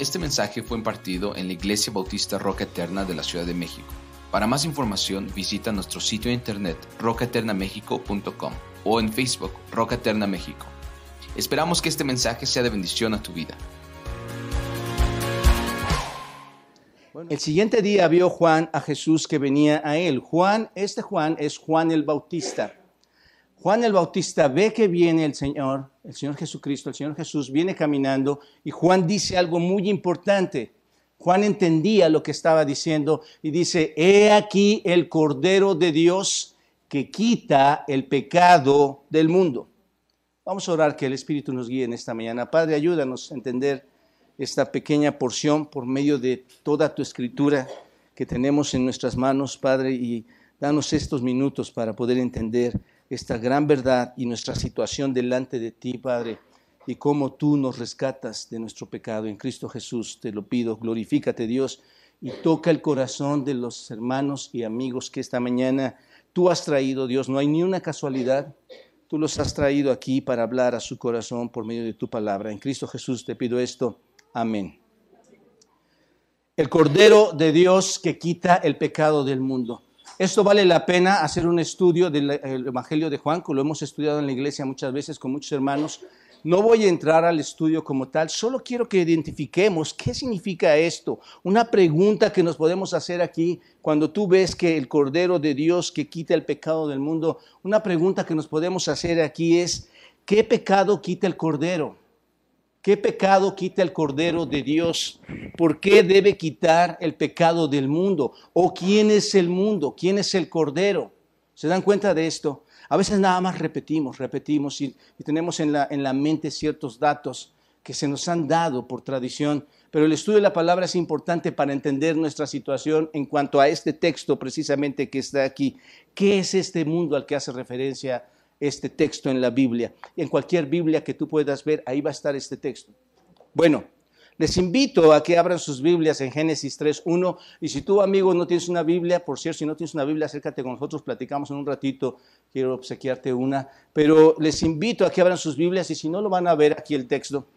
Este mensaje fue impartido en la Iglesia Bautista Roca Eterna de la Ciudad de México. Para más información visita nuestro sitio de internet rocaeternamexico.com o en Facebook Roca Eterna México. Esperamos que este mensaje sea de bendición a tu vida. El siguiente día vio Juan a Jesús que venía a él. Juan, este Juan es Juan el Bautista. Juan el Bautista ve que viene el Señor, el Señor Jesucristo, el Señor Jesús viene caminando y Juan dice algo muy importante. Juan entendía lo que estaba diciendo y dice, he aquí el Cordero de Dios que quita el pecado del mundo. Vamos a orar que el Espíritu nos guíe en esta mañana. Padre, ayúdanos a entender esta pequeña porción por medio de toda tu escritura que tenemos en nuestras manos, Padre, y danos estos minutos para poder entender esta gran verdad y nuestra situación delante de ti, Padre, y cómo tú nos rescatas de nuestro pecado. En Cristo Jesús te lo pido, glorifícate Dios y toca el corazón de los hermanos y amigos que esta mañana tú has traído, Dios. No hay ni una casualidad. Tú los has traído aquí para hablar a su corazón por medio de tu palabra. En Cristo Jesús te pido esto. Amén. El Cordero de Dios que quita el pecado del mundo. Esto vale la pena hacer un estudio del Evangelio de Juan, que lo hemos estudiado en la iglesia muchas veces con muchos hermanos. No voy a entrar al estudio como tal, solo quiero que identifiquemos qué significa esto. Una pregunta que nos podemos hacer aquí cuando tú ves que el Cordero de Dios que quita el pecado del mundo, una pregunta que nos podemos hacer aquí es, ¿qué pecado quita el Cordero? ¿Qué pecado quita el Cordero de Dios? ¿Por qué debe quitar el pecado del mundo? ¿O quién es el mundo? ¿Quién es el Cordero? ¿Se dan cuenta de esto? A veces nada más repetimos, repetimos y, tenemos en la, en la mente ciertos datos que se nos han dado por tradición, pero el estudio de la palabra es importante para entender nuestra situación en cuanto a este texto precisamente que está aquí. ¿Qué es este mundo al que hace referencia este texto en la Biblia. En cualquier Biblia que tú puedas ver, ahí va a estar este texto. Bueno, les invito a que abran sus Biblias en Génesis 3.1 y si tú, amigo, no tienes una Biblia, por cierto, si no tienes una Biblia, acércate con nosotros, platicamos en un ratito, quiero obsequiarte una, pero les invito a que abran sus Biblias y si no lo van a ver aquí el texto.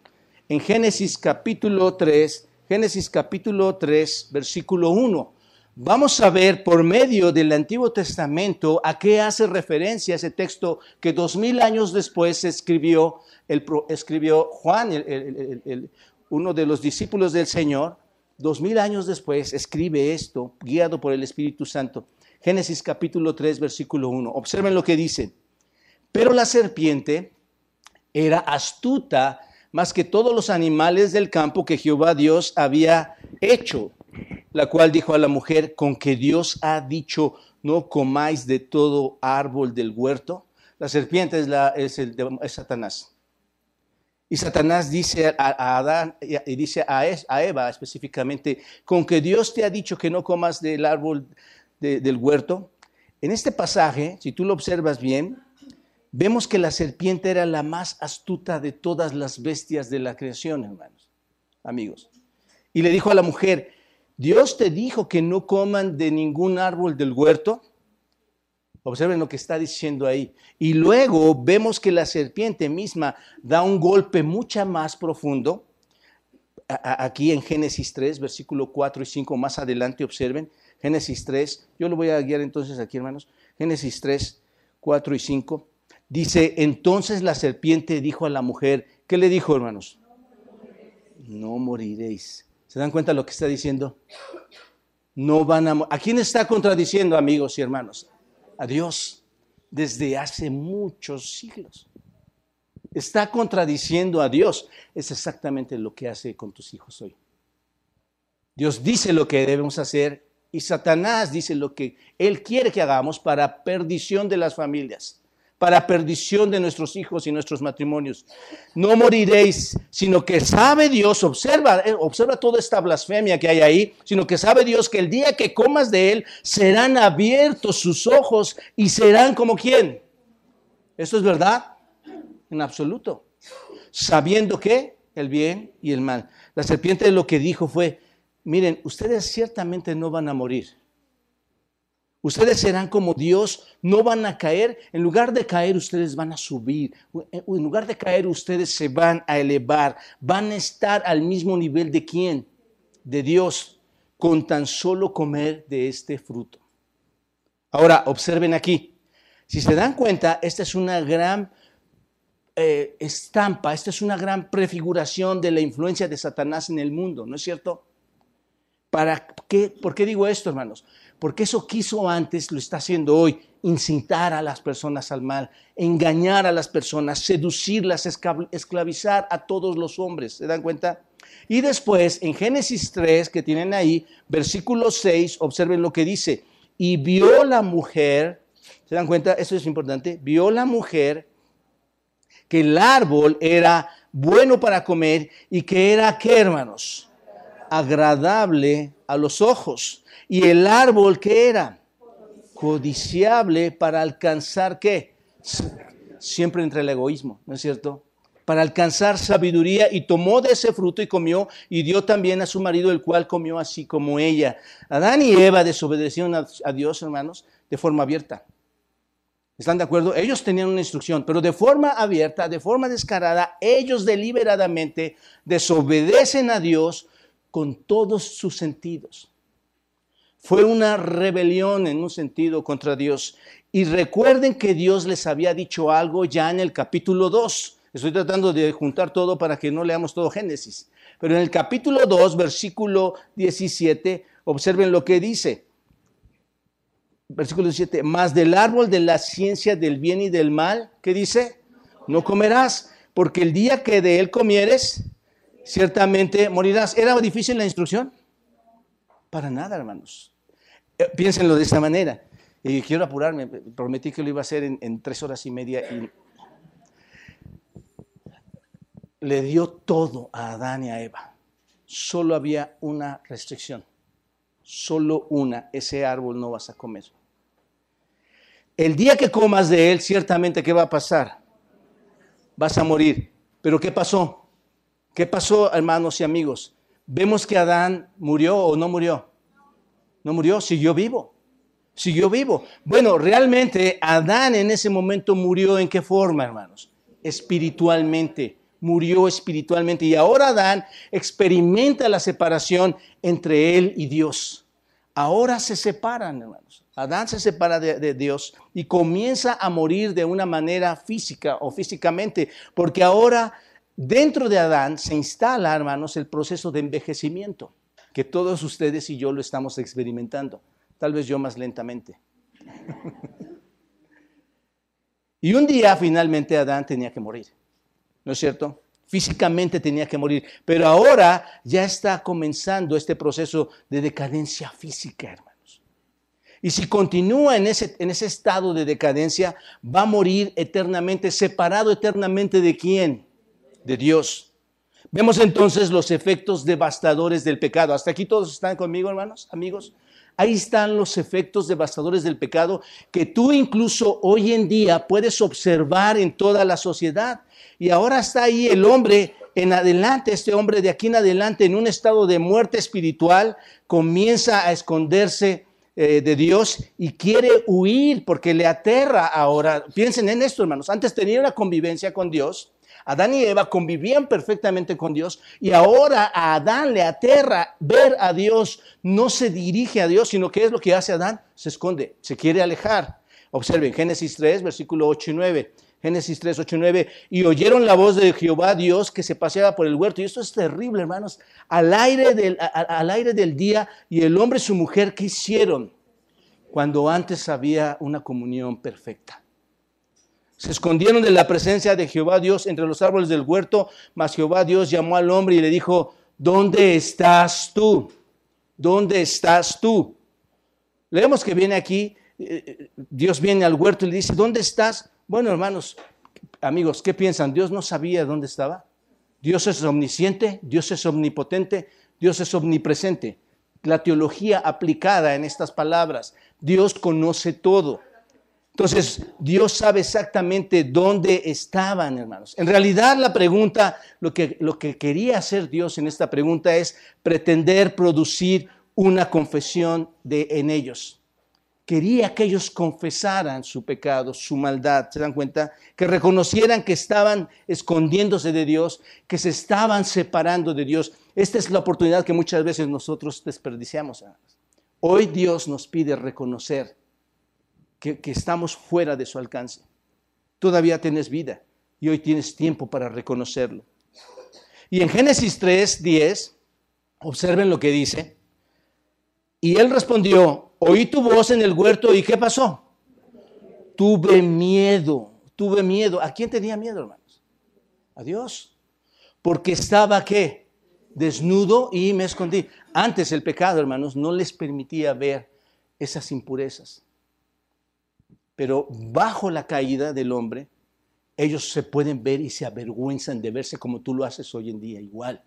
En Génesis capítulo 3, Génesis capítulo 3, versículo 1. Vamos a ver por medio del Antiguo Testamento a qué hace referencia ese texto que dos mil años después escribió, el, escribió Juan, uno de los discípulos del Señor. Dos mil años después escribe esto, guiado por el Espíritu Santo. Génesis capítulo 3, versículo 1. Observen lo que dice. Pero la serpiente era astuta más que todos los animales del campo que Jehová Dios había hecho la cual dijo a la mujer, con que Dios ha dicho, no comáis de todo árbol del huerto. La serpiente es, la, el, Satanás. Y Satanás dice a, Adán y dice a, Eva específicamente, con que Dios te ha dicho que no comas del árbol del huerto. En este pasaje, si tú lo observas bien, vemos que la serpiente era la más astuta de todas las bestias de la creación, hermanos, amigos. Y le dijo a la mujer, Dios te dijo que no coman de ningún árbol del huerto. Observen lo que está diciendo ahí. Y luego vemos que la serpiente misma da un golpe mucho más profundo. Aquí en Génesis 3, versículo 4 y 5, más adelante observen. Génesis 3, yo lo voy a guiar entonces aquí, hermanos. Génesis 3, 4 y 5. Dice, entonces la serpiente dijo a la mujer, ¿qué le dijo, hermanos? No moriréis. ¿Se dan cuenta de lo que está diciendo? No van a... ¿A quién está contradiciendo, amigos y hermanos? A Dios, desde hace muchos siglos. Está contradiciendo a Dios. Es exactamente lo que hace con tus hijos hoy. Dios dice lo que debemos hacer y Satanás dice lo que Él quiere que hagamos para perdición de las familias para perdición de nuestros hijos y nuestros matrimonios. No moriréis, sino que sabe Dios, observa, eh, observa toda esta blasfemia que hay ahí, sino que sabe Dios que el día que comas de él serán abiertos sus ojos y serán como quién. ¿Esto es verdad? En absoluto. Sabiendo que el bien y el mal. La serpiente lo que dijo fue, miren, ustedes ciertamente no van a morir Ustedes serán como Dios, no van a caer. En lugar de caer, ustedes van a subir. En lugar de caer, ustedes se van a elevar. Van a estar al mismo nivel de quién? De Dios, con tan solo comer de este fruto. Ahora, observen aquí. Si se dan cuenta, esta es una gran eh, estampa, esta es una gran prefiguración de la influencia de Satanás en el mundo, ¿no es cierto? ¿Para qué? ¿Por qué digo esto, hermanos? Porque eso quiso antes, lo está haciendo hoy, incitar a las personas al mal, engañar a las personas, seducirlas, esclavizar a todos los hombres. ¿Se dan cuenta? Y después, en Génesis 3, que tienen ahí, versículo 6, observen lo que dice. Y vio la mujer, ¿se dan cuenta? Eso es importante. Vio la mujer que el árbol era bueno para comer y que era, ¿qué hermanos? Agradable a los ojos y el árbol que era codiciable para alcanzar qué? Siempre entre el egoísmo, ¿no es cierto? Para alcanzar sabiduría y tomó de ese fruto y comió y dio también a su marido, el cual comió así como ella. Adán y Eva desobedecieron a, Dios, hermanos, de forma abierta. ¿Están de acuerdo? Ellos tenían una instrucción, pero de forma abierta, de forma descarada, ellos deliberadamente desobedecen a Dios con todos sus sentidos. Fue una rebelión en un sentido contra Dios. Y recuerden que Dios les había dicho algo ya en el capítulo 2. Estoy tratando de juntar todo para que no leamos todo Génesis. Pero en el capítulo 2, versículo 17, observen lo que dice. Versículo 17, más del árbol de la ciencia del bien y del mal, ¿qué dice? No comerás, porque el día que de él comieres, ciertamente morirás. ¿Era difícil la instrucción? Para nada, hermanos. Eh, piénsenlo de esta manera. Y quiero apurarme, prometí que lo iba a hacer en, tres horas y media y le dio todo a Adán y a Eva. Solo había una restricción, solo una, ese árbol no vas a comer. El día que comas de él, ciertamente, ¿qué va a pasar? Vas a morir. Pero ¿qué pasó? ¿Qué pasó, hermanos y amigos? Vemos que Adán murió o no murió. No murió, siguió vivo. Siguió vivo. Bueno, realmente Adán en ese momento murió en qué forma, hermanos? Espiritualmente. Murió espiritualmente. Y ahora Adán experimenta la separación entre él y Dios. Ahora se separan, hermanos. Adán se separa de, de, Dios y comienza a morir de una manera física o físicamente, porque ahora dentro de Adán se instala, hermanos, el proceso de envejecimiento que todos ustedes y yo lo estamos experimentando, tal vez yo más lentamente. y un día finalmente Adán tenía que morir, ¿no es cierto? Físicamente tenía que morir, pero ahora ya está comenzando este proceso de decadencia física, hermanos. Y si continúa en ese, en ese estado de decadencia, va a morir eternamente, separado eternamente de quién? De Dios. Vemos entonces los efectos devastadores del pecado. ¿Hasta aquí todos están conmigo, hermanos, amigos? Ahí están los efectos devastadores del pecado que tú incluso hoy en día puedes observar en toda la sociedad. Y ahora está ahí el hombre en adelante, este hombre de aquí en adelante, en un estado de muerte espiritual, comienza a esconderse eh, de Dios y quiere huir porque le aterra ahora. Piensen en esto, hermanos. Antes tenía una convivencia con Dios Adán y Eva convivían perfectamente con Dios y ahora a Adán le aterra ver a Dios, no se dirige a Dios, sino que es lo que hace Adán, se esconde, se quiere alejar. Observen Génesis 3, versículo 8 y 9. Génesis 3, 8 y 9. Y oyeron la voz de Jehová Dios que se paseaba por el huerto. Y esto es terrible, hermanos. Al aire del, al aire del día y el hombre y su mujer, ¿qué hicieron? Cuando antes había una comunión perfecta. Se escondieron de la presencia de Jehová Dios entre los árboles del huerto, mas Jehová Dios llamó al hombre y le dijo, ¿dónde estás tú? ¿Dónde estás tú? Leemos que viene aquí, eh, eh, Dios viene al huerto y le dice, ¿dónde estás? Bueno, hermanos, amigos, ¿qué piensan? ¿Dios no sabía dónde estaba? Dios es omnisciente, Dios es omnipotente, Dios es omnipresente. La teología aplicada en estas palabras, Dios conoce todo. Entonces, Dios sabe exactamente dónde estaban, hermanos. En realidad, la pregunta, lo que, lo que quería hacer Dios en esta pregunta es pretender producir una confesión de, en ellos. quería que ellos confesaran su pecado, su maldad, ¿se dan cuenta? Que reconocieran que estaban escondiéndose de Dios, que se estaban separando de Dios. Esta es la oportunidad que muchas veces nosotros desperdiciamos. Hoy Dios nos pide reconocer que, estamos fuera de su alcance. Todavía tienes vida y hoy tienes tiempo para reconocerlo. Y en Génesis 3, 10, observen lo que dice. Y él respondió, oí tu voz en el huerto y ¿qué pasó? Tuve miedo, tuve miedo. ¿A quién tenía miedo, hermanos? A Dios. Porque estaba qué? Desnudo y me escondí. Antes el pecado, hermanos, no les permitía ver esas impurezas. Pero bajo la caída del hombre, ellos se pueden ver y se avergüenzan de verse como tú lo haces hoy en día, igual.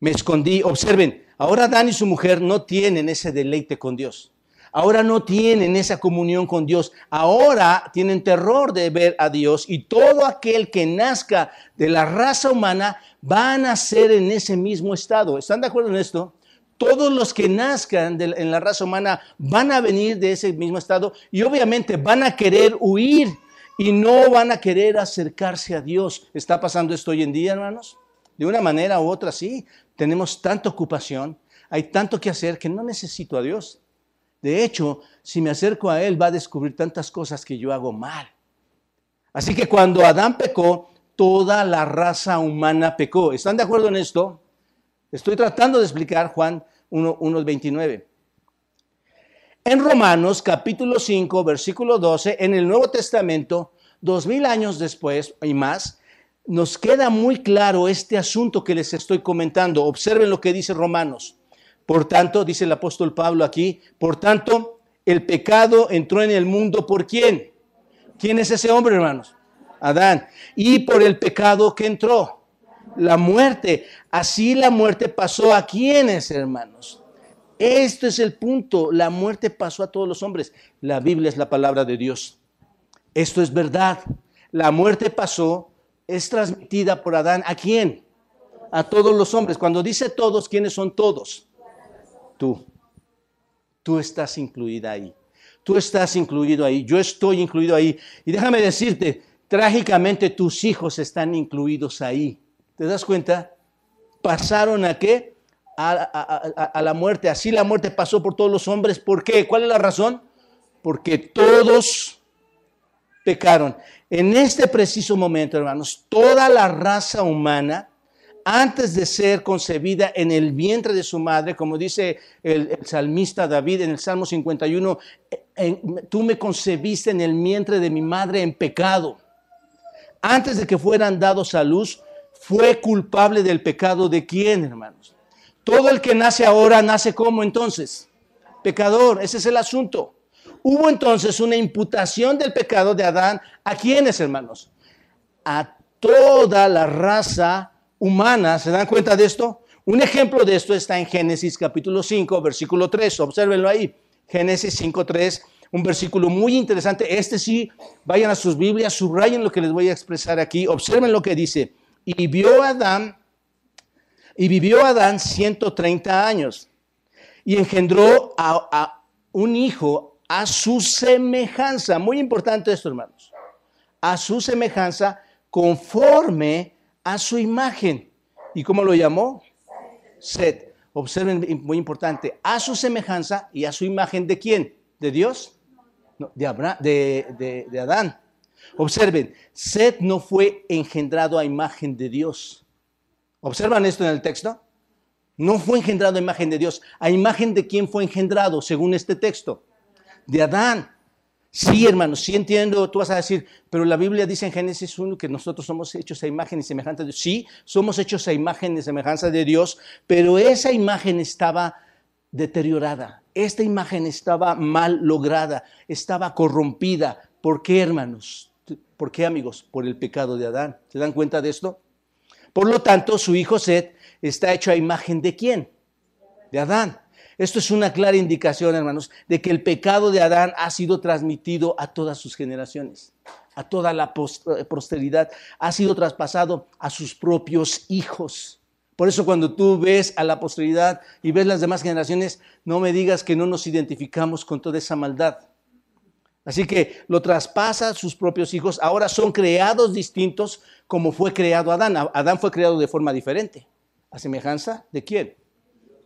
Me escondí, observen, ahora Adán y su mujer no tienen ese deleite con Dios. Ahora no tienen esa comunión con Dios. Ahora tienen terror de ver a Dios y todo aquel que nazca de la raza humana va a nacer en ese mismo estado. ¿Están de acuerdo en esto? Todos los que nazcan en la raza humana van a venir de ese mismo estado y obviamente van a querer huir y no van a querer acercarse a Dios. ¿Está pasando esto hoy en día, hermanos? De una manera u otra, sí. Tenemos tanta ocupación, hay tanto que hacer que no necesito a Dios. De hecho, si me acerco a Él, va a descubrir tantas cosas que yo hago mal. Así que cuando Adán pecó, toda la raza humana pecó. ¿Están de acuerdo en esto? Estoy tratando de explicar Juan 1.29. En Romanos capítulo 5, versículo 12, en el Nuevo Testamento, dos mil años después y más, nos queda muy claro este asunto que les estoy comentando. Observen lo que dice Romanos. Por tanto, dice el apóstol Pablo aquí, por tanto, el pecado entró en el mundo por quién? ¿Quién es ese hombre, hermanos? Adán. Y por el pecado que entró, la muerte. Así la muerte pasó a quiénes, hermanos? Esto es el punto. La muerte pasó a todos los hombres. La Biblia es la palabra de Dios. Esto es verdad. La muerte pasó, es transmitida por Adán. ¿A quién? A todos los hombres. Cuando dice todos, ¿quiénes son todos? Tú. Tú estás incluida ahí. Tú estás incluido ahí. Yo estoy incluido ahí. Y déjame decirte, trágicamente tus hijos están incluidos ahí. ¿Te das cuenta? ¿Pasaron a qué? a, la muerte. Así la muerte pasó por todos los hombres. ¿Por qué? ¿Cuál es la razón? Porque todos pecaron. En este preciso momento, hermanos, toda la raza humana, antes de ser concebida en el vientre de su madre, como dice el, salmista David en el Salmo 51, tú me concebiste en el vientre de mi madre en pecado. Antes de que fueran dados a luz, fue culpable del pecado de quién, hermanos? Todo el que nace ahora nace como entonces? Pecador, ese es el asunto. Hubo entonces una imputación del pecado de Adán. ¿A quiénes, hermanos? A toda la raza humana. ¿Se dan cuenta de esto? Un ejemplo de esto está en Génesis capítulo 5, versículo 3. Obsérvenlo ahí. Génesis 5, 3. Un versículo muy interesante. Este sí, vayan a sus Biblias, subrayen lo que les voy a expresar aquí. Observen lo que dice. Y vio Adán y vivió Adán 130 años y engendró a, un hijo a su semejanza. Muy importante esto, hermanos. A su semejanza conforme a su imagen. ¿Y cómo lo llamó? Set. Observen, muy importante, a su semejanza y a su imagen de quién? ¿De Dios? De, de, de Adán. Observen, Set no fue engendrado a imagen de Dios. ¿Observan esto en el texto? No fue engendrado a imagen de Dios. ¿A imagen de quién fue engendrado según este texto? De Adán. Sí, hermanos, sí entiendo, tú vas a decir, pero la Biblia dice en Génesis 1 que nosotros somos hechos a imagen y semejanza de Dios. Sí, somos hechos a imagen y semejanza de Dios, pero esa imagen estaba deteriorada, esta imagen estaba mal lograda, estaba corrompida. ¿Por qué, hermanos? ¿Por qué, amigos? Por el pecado de Adán. ¿Se dan cuenta de esto? Por lo tanto, su hijo Seth está hecho a imagen de quién? De Adán. Esto es una clara indicación, hermanos, de que el pecado de Adán ha sido transmitido a todas sus generaciones, a toda la posteridad, ha sido traspasado a sus propios hijos. Por eso cuando tú ves a la posteridad y ves las demás generaciones, no me digas que no nos identificamos con toda esa maldad. Así que lo traspasa sus propios hijos. Ahora son creados distintos como fue creado Adán. Adán fue creado de forma diferente. ¿A semejanza de quién?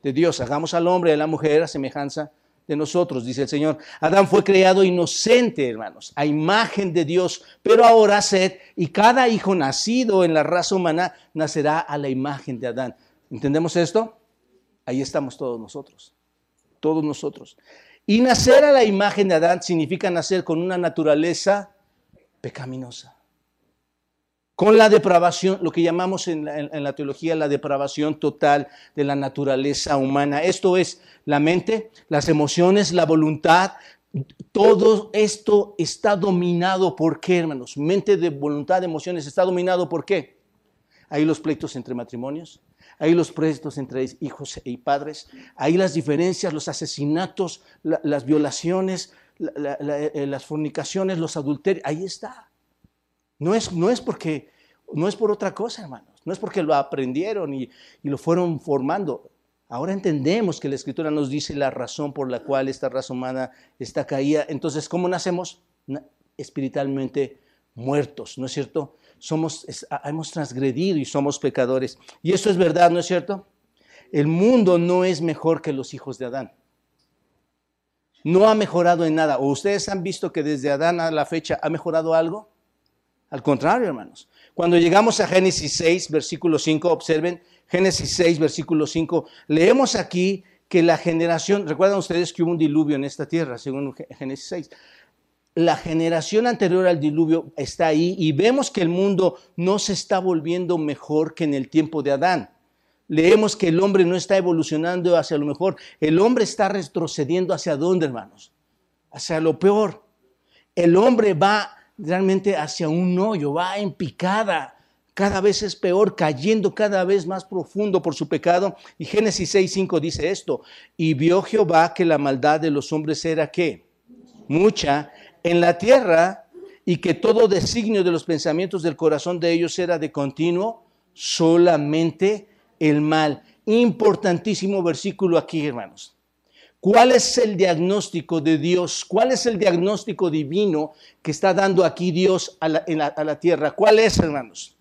De Dios. Hagamos al hombre y a la mujer a semejanza de nosotros, dice el Señor. Adán fue creado inocente, hermanos, a imagen de Dios, pero ahora sed, y cada hijo nacido en la raza humana nacerá a la imagen de Adán. ¿Entendemos esto? Ahí estamos todos nosotros, todos nosotros. Y nacer a la imagen de Adán significa nacer con una naturaleza pecaminosa con la depravación, lo que llamamos en la, teología la depravación total de la naturaleza humana. Esto es la mente, las emociones, la voluntad. Todo esto está dominado por qué, hermanos? Mente de voluntad, emociones, está dominado por qué? Hay los pleitos entre matrimonios, hay los pleitos entre hijos y padres, hay las diferencias, los asesinatos, las violaciones, eh, las fornicaciones, los adulterios, ahí está. No es, no es porque, no es por otra cosa, hermanos. No es porque lo aprendieron y, lo fueron formando. Ahora entendemos que la Escritura nos dice la razón por la cual esta raza humana está caída. Entonces, ¿cómo nacemos? Espiritualmente muertos, ¿no es cierto? Somos, hemos transgredido y somos pecadores. Y eso es verdad, ¿no es cierto? El mundo no es mejor que los hijos de Adán. No ha mejorado en nada. ¿O ustedes han visto que desde Adán a la fecha ha mejorado algo? Al contrario, hermanos. Cuando llegamos a Génesis 6, versículo 5, observen, Génesis 6, versículo 5, leemos aquí que la generación, recuerdan ustedes que hubo un diluvio en esta tierra, según Génesis 6. La generación anterior al diluvio está ahí y vemos que el mundo no se está volviendo mejor que en el tiempo de Adán. Leemos que el hombre no está evolucionando hacia lo mejor, el hombre está retrocediendo hacia dónde, hermanos? Hacia lo peor. El hombre va realmente hacia un hoyo, va en picada, cada vez es peor, cayendo cada vez más profundo por su pecado. Y Génesis 6.5 dice esto, y vio Jehová que la maldad de los hombres era qué? Mucha en la tierra y que todo designio de los pensamientos del corazón de ellos era de continuo solamente el mal. Importantísimo versículo aquí, hermanos. ¿Cuál es el diagnóstico de Dios? ¿Cuál es el diagnóstico divino que está dando aquí Dios a la, tierra? ¿Cuál es, hermanos?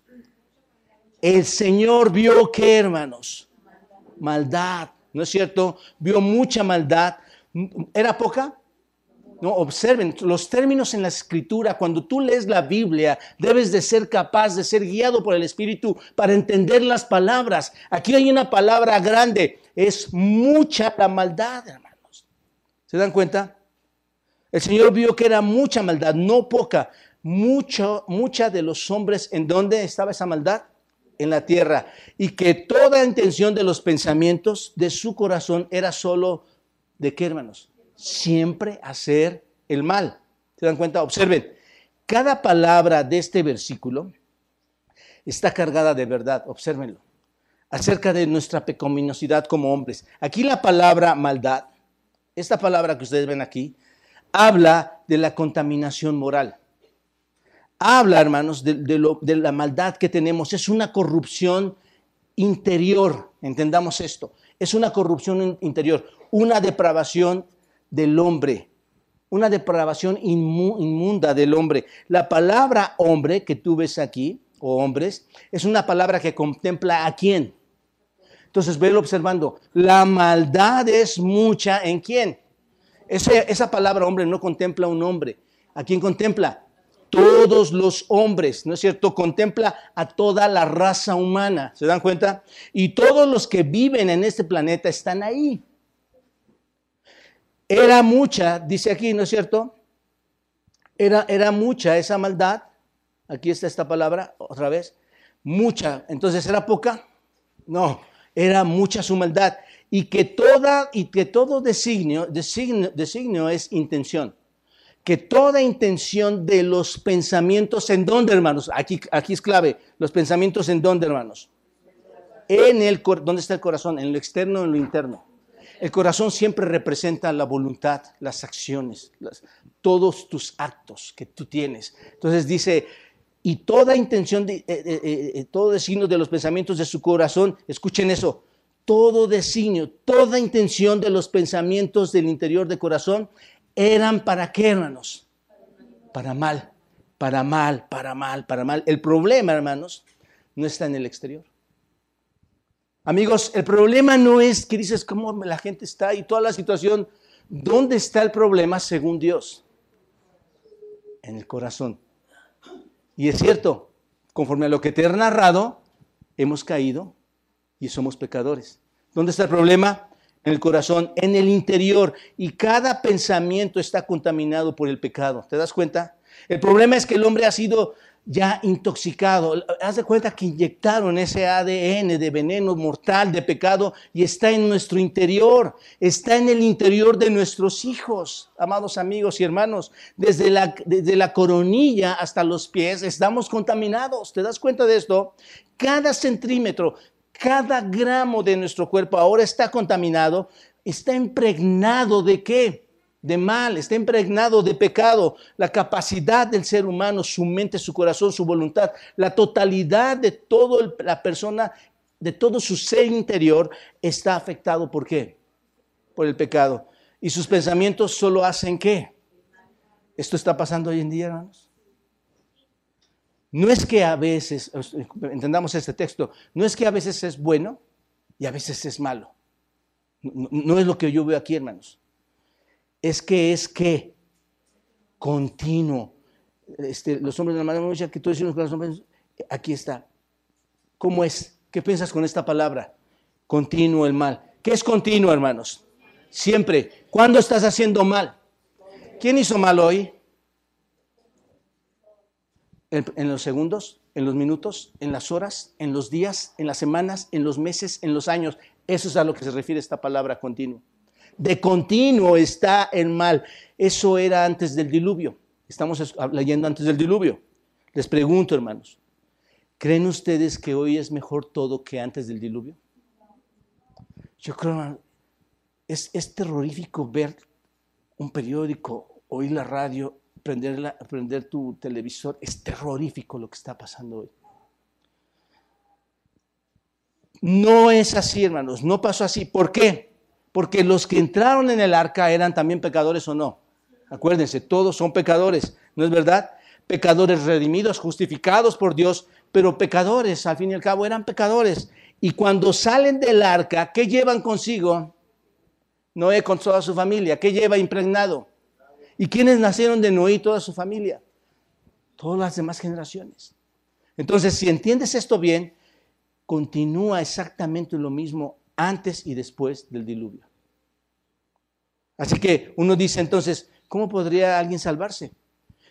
El Señor vio qué, hermanos? Maldad, ¿no es cierto? Vio mucha maldad. ¿Era poca? No, observen, los términos en la escritura, cuando tú lees la Biblia, debes de ser capaz de ser guiado por el Espíritu para entender las palabras. Aquí hay una palabra grande, es mucha la maldad, hermano. ¿Se dan cuenta? El Señor vio que era mucha maldad, no poca. Mucho, mucha de los hombres, ¿en dónde estaba esa maldad? En la tierra. Y que toda intención de los pensamientos de su corazón era solo, ¿de qué hermanos? Siempre hacer el mal. ¿Se dan cuenta? Observen, cada palabra de este versículo está cargada de verdad, obsérvenlo, acerca de nuestra pecaminosidad como hombres. Aquí la palabra maldad esta palabra que ustedes ven aquí, habla de la contaminación moral. Habla, hermanos, de, la maldad que tenemos. Es una corrupción interior, entendamos esto. Es una corrupción interior, una depravación del hombre, una depravación inmunda del hombre. La palabra hombre que tú ves aquí, o hombres, es una palabra que contempla a quién? Entonces, velo observando. La maldad es mucha en quién. Esa, esa palabra hombre no contempla un hombre. ¿A quién contempla? Todos los hombres, ¿no es cierto? Contempla a toda la raza humana. ¿Se dan cuenta? Y todos los que viven en este planeta están ahí. Era mucha, dice aquí, ¿no es cierto? Era, era mucha esa maldad. Aquí está esta palabra, otra vez. Mucha. Entonces, ¿era poca? No era mucha su maldad y que, toda, y que todo designio, designio, es intención. Que toda intención de los pensamientos, ¿en dónde, hermanos? Aquí, aquí es clave. Los pensamientos, ¿en dónde, hermanos? En el, ¿Dónde está el corazón? ¿En lo externo o en lo interno? El corazón siempre representa la voluntad, las acciones, todos tus actos que tú tienes. Entonces dice, y toda intención, de, eh, todo designio de los pensamientos de su corazón, escuchen eso, todo designio, toda intención de los pensamientos del interior del corazón eran para qué, hermanos? Para mal, para mal, para mal, para mal. El problema, hermanos, no está en el exterior. Amigos, el problema no es que dices cómo la gente está y toda la situación. ¿Dónde está el problema según Dios? En el corazón. Y es cierto, conforme a lo que te he narrado, hemos caído y somos pecadores. ¿Dónde está el problema? En el corazón, en el interior. Y cada pensamiento está contaminado por el pecado. ¿Te das cuenta? El problema es que el hombre ha sido ya intoxicado. Haz de cuenta que inyectaron ese ADN de veneno mortal, de pecado, y está en nuestro interior, está en el interior de nuestros hijos, amados amigos y hermanos. Desde la, desde la coronilla hasta los pies estamos contaminados. ¿Te das cuenta de esto? Cada centímetro, cada gramo de nuestro cuerpo ahora está contaminado, está impregnado de qué? De mal, está impregnado de pecado. La capacidad del ser humano, su mente, su corazón, su voluntad, la totalidad de toda la persona, de todo su ser interior está afectado. ¿Por qué? Por el pecado. Y sus pensamientos solo hacen qué? Esto está pasando hoy en día, hermanos. No es que a veces, entendamos este texto, no es que a veces es bueno y a veces es malo. No, no es lo que yo veo aquí, hermanos es que es que continuo. Este, los hombres de la mano que tú decimos los hombres, aquí está. ¿Cómo es? ¿Qué piensas con esta palabra? Continuo el mal. ¿Qué es continuo, hermanos? Siempre. ¿Cuándo estás haciendo mal? ¿Quién hizo mal hoy? ¿En, en los segundos? ¿En los minutos? ¿En las horas? ¿En los días? ¿En las semanas? ¿En los meses? ¿En los años? Eso es a lo que se refiere esta palabra continuo. De continuo está el mal. Eso era antes del diluvio. Estamos leyendo antes del diluvio. Les pregunto, hermanos, ¿creen ustedes que hoy es mejor todo que antes del diluvio? Yo creo, es, es terrorífico ver un periódico, oír la radio, prender, prender tu televisor. Es terrorífico lo que está pasando hoy. No es así, hermanos, no pasó así. ¿Por qué? Porque los que entraron en el arca eran también pecadores o no. Acuérdense, todos son pecadores, ¿no es verdad? Pecadores redimidos, justificados por Dios, pero pecadores, al fin y al cabo, eran pecadores. Y cuando salen del arca, ¿qué llevan consigo? Noé con toda su familia. ¿Qué lleva impregnado? ¿Y quiénes nacieron de Noé y toda su familia? Todas las demás generaciones. Entonces, si entiendes esto bien, continúa exactamente lo mismo antes y después del diluvio. Así que uno dice entonces, ¿cómo podría alguien salvarse?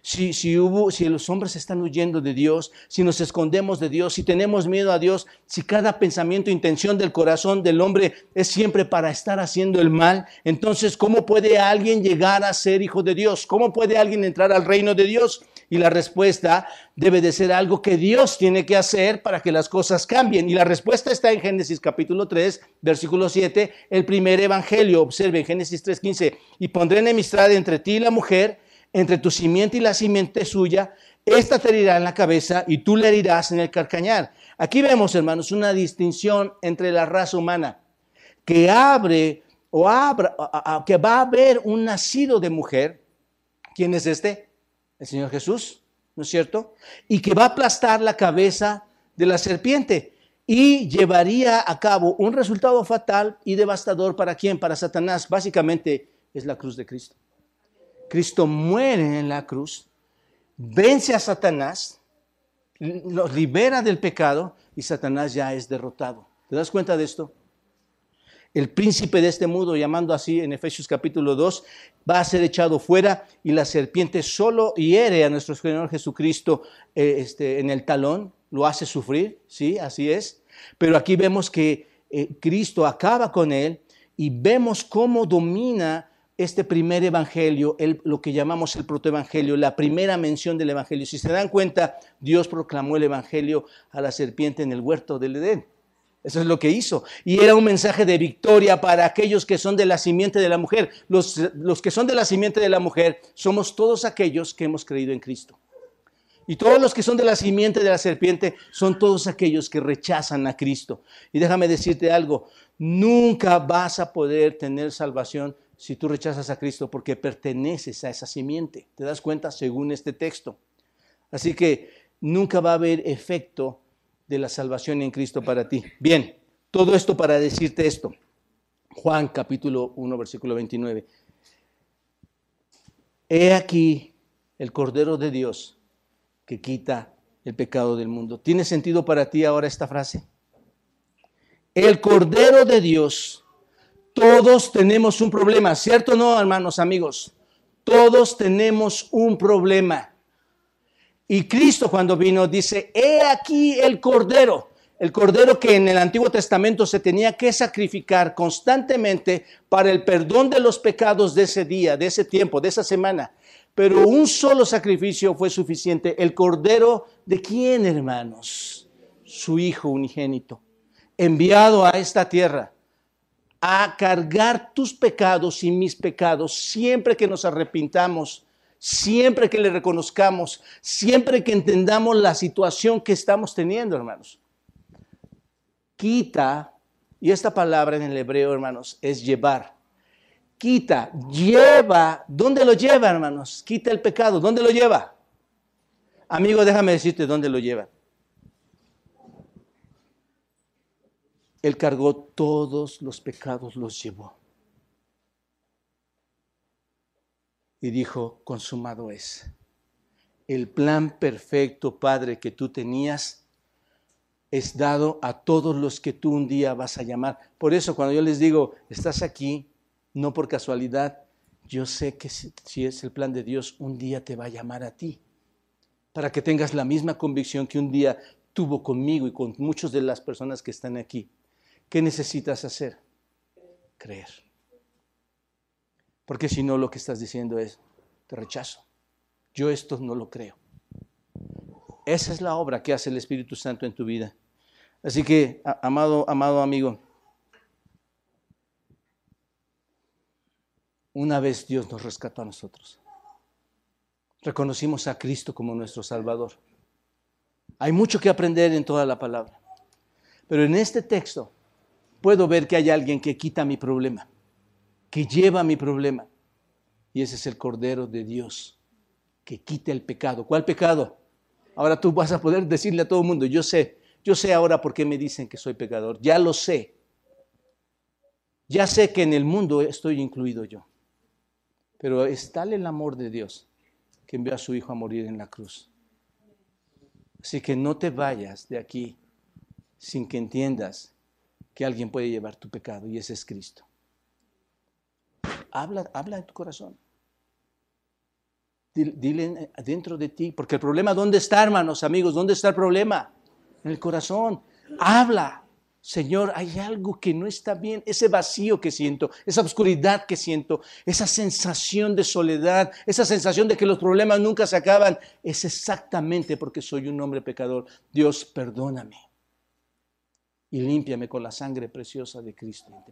Si, si, hubo, si los hombres están huyendo de Dios, si nos escondemos de Dios, si tenemos miedo a Dios, si cada pensamiento, intención del corazón del hombre es siempre para estar haciendo el mal, entonces ¿cómo puede alguien llegar a ser hijo de Dios? ¿Cómo puede alguien entrar al reino de Dios? Y la respuesta debe de ser algo que Dios tiene que hacer para que las cosas cambien. Y la respuesta está en Génesis capítulo 3, versículo 7, el primer evangelio. Observe Génesis 3, 15. Y pondré enemistad entre ti y la mujer, entre tu simiente y la simiente suya. Esta te herirá en la cabeza y tú le herirás en el carcañar. Aquí vemos, hermanos, una distinción entre la raza humana que abre o abra, que va a haber un nacido de mujer. ¿Quién es este? el Señor Jesús, ¿no es cierto? Y que va a aplastar la cabeza de la serpiente y llevaría a cabo un resultado fatal y devastador para quién? Para Satanás. Básicamente es la cruz de Cristo. Cristo muere en la cruz, vence a Satanás, los libera del pecado y Satanás ya es derrotado. ¿Te das cuenta de esto? el príncipe de este mundo, llamando así en Efesios capítulo 2, va a ser echado fuera y la serpiente solo hiere a nuestro Señor Jesucristo eh, este, en el talón, lo hace sufrir, sí, así es. Pero aquí vemos que eh, Cristo acaba con él y vemos cómo domina este primer evangelio, lo que llamamos el protoevangelio, la primera mención del evangelio. Si se dan cuenta, Dios proclamó el evangelio a la serpiente en el huerto del Edén. Eso es lo que hizo. Y era un mensaje de victoria para aquellos que son de la simiente de la mujer. Los, los, que son de la simiente de la mujer somos todos aquellos que hemos creído en Cristo. Y todos los que son de la simiente de la serpiente son todos aquellos que rechazan a Cristo. Y déjame decirte algo, nunca vas a poder tener salvación si tú rechazas a Cristo porque perteneces a esa simiente. ¿Te das cuenta? Según este texto. Así que nunca va a haber efecto de la salvación en Cristo para ti. Bien, todo esto para decirte esto. Juan capítulo 1, versículo 29. He aquí el Cordero de Dios que quita el pecado del mundo. ¿Tiene sentido para ti ahora esta frase? El Cordero de Dios. Todos tenemos un problema, ¿cierto o no, hermanos, amigos? Todos tenemos un problema. Y Cristo cuando vino dice, he aquí el Cordero el cordero que en el Antiguo Testamento se tenía que sacrificar constantemente para el perdón de los pecados de ese día, de ese tiempo, de esa semana. Pero un solo sacrificio fue suficiente. El cordero de quién, hermanos? Su Hijo unigénito, enviado a esta tierra a cargar tus pecados y mis pecados siempre que nos arrepintamos, siempre que le reconozcamos, siempre que entendamos la situación que estamos teniendo, hermanos quita, y esta palabra en el hebreo, hermanos, es llevar. Quita, lleva. ¿Dónde lo lleva, hermanos? Quita el pecado. ¿Dónde lo lleva? Amigo, déjame decirte dónde lo lleva. Él cargó todos los pecados, los llevó. Y dijo, consumado es. El plan perfecto, Padre, que tú tenías es dado a todos los que tú un día vas a llamar. Por eso cuando yo les digo, estás aquí, no por casualidad, yo sé que si, es el plan de Dios, un día te va a llamar a ti, para que tengas la misma convicción que un día tuvo conmigo y con muchas de las personas que están aquí. ¿Qué necesitas hacer? Creer. Porque si no, lo que estás diciendo es, te rechazo. Yo esto no lo creo. Esa es la obra que hace el Espíritu Santo en tu vida. Así que, amado, amado amigo, una vez Dios nos rescató a nosotros. Reconocimos a Cristo como nuestro Salvador. Hay mucho que aprender en toda la palabra. Pero en este texto puedo ver que hay alguien que quita mi problema, que lleva mi problema. Y ese es el Cordero de Dios, que quita el pecado. ¿Cuál pecado? Ahora tú vas a poder decirle a todo el mundo, yo sé, yo sé ahora por qué me dicen que soy pecador. Ya lo sé. Ya sé que en el mundo estoy incluido yo. Pero es tal el amor de Dios que envió a su Hijo a morir en la cruz. Así que no te vayas de aquí sin que entiendas que alguien puede llevar tu pecado y ese es Cristo. Habla, habla en tu corazón. Dile, dentro de ti, porque el problema, ¿dónde está, hermanos, amigos? ¿Dónde está el problema? en el corazón. Habla. Señor, hay algo que no está bien, ese vacío que siento, esa oscuridad que siento, esa sensación de soledad, esa sensación de que los problemas nunca se acaban, es exactamente porque soy un hombre pecador. Dios, perdóname y límpiame con la sangre preciosa de Cristo.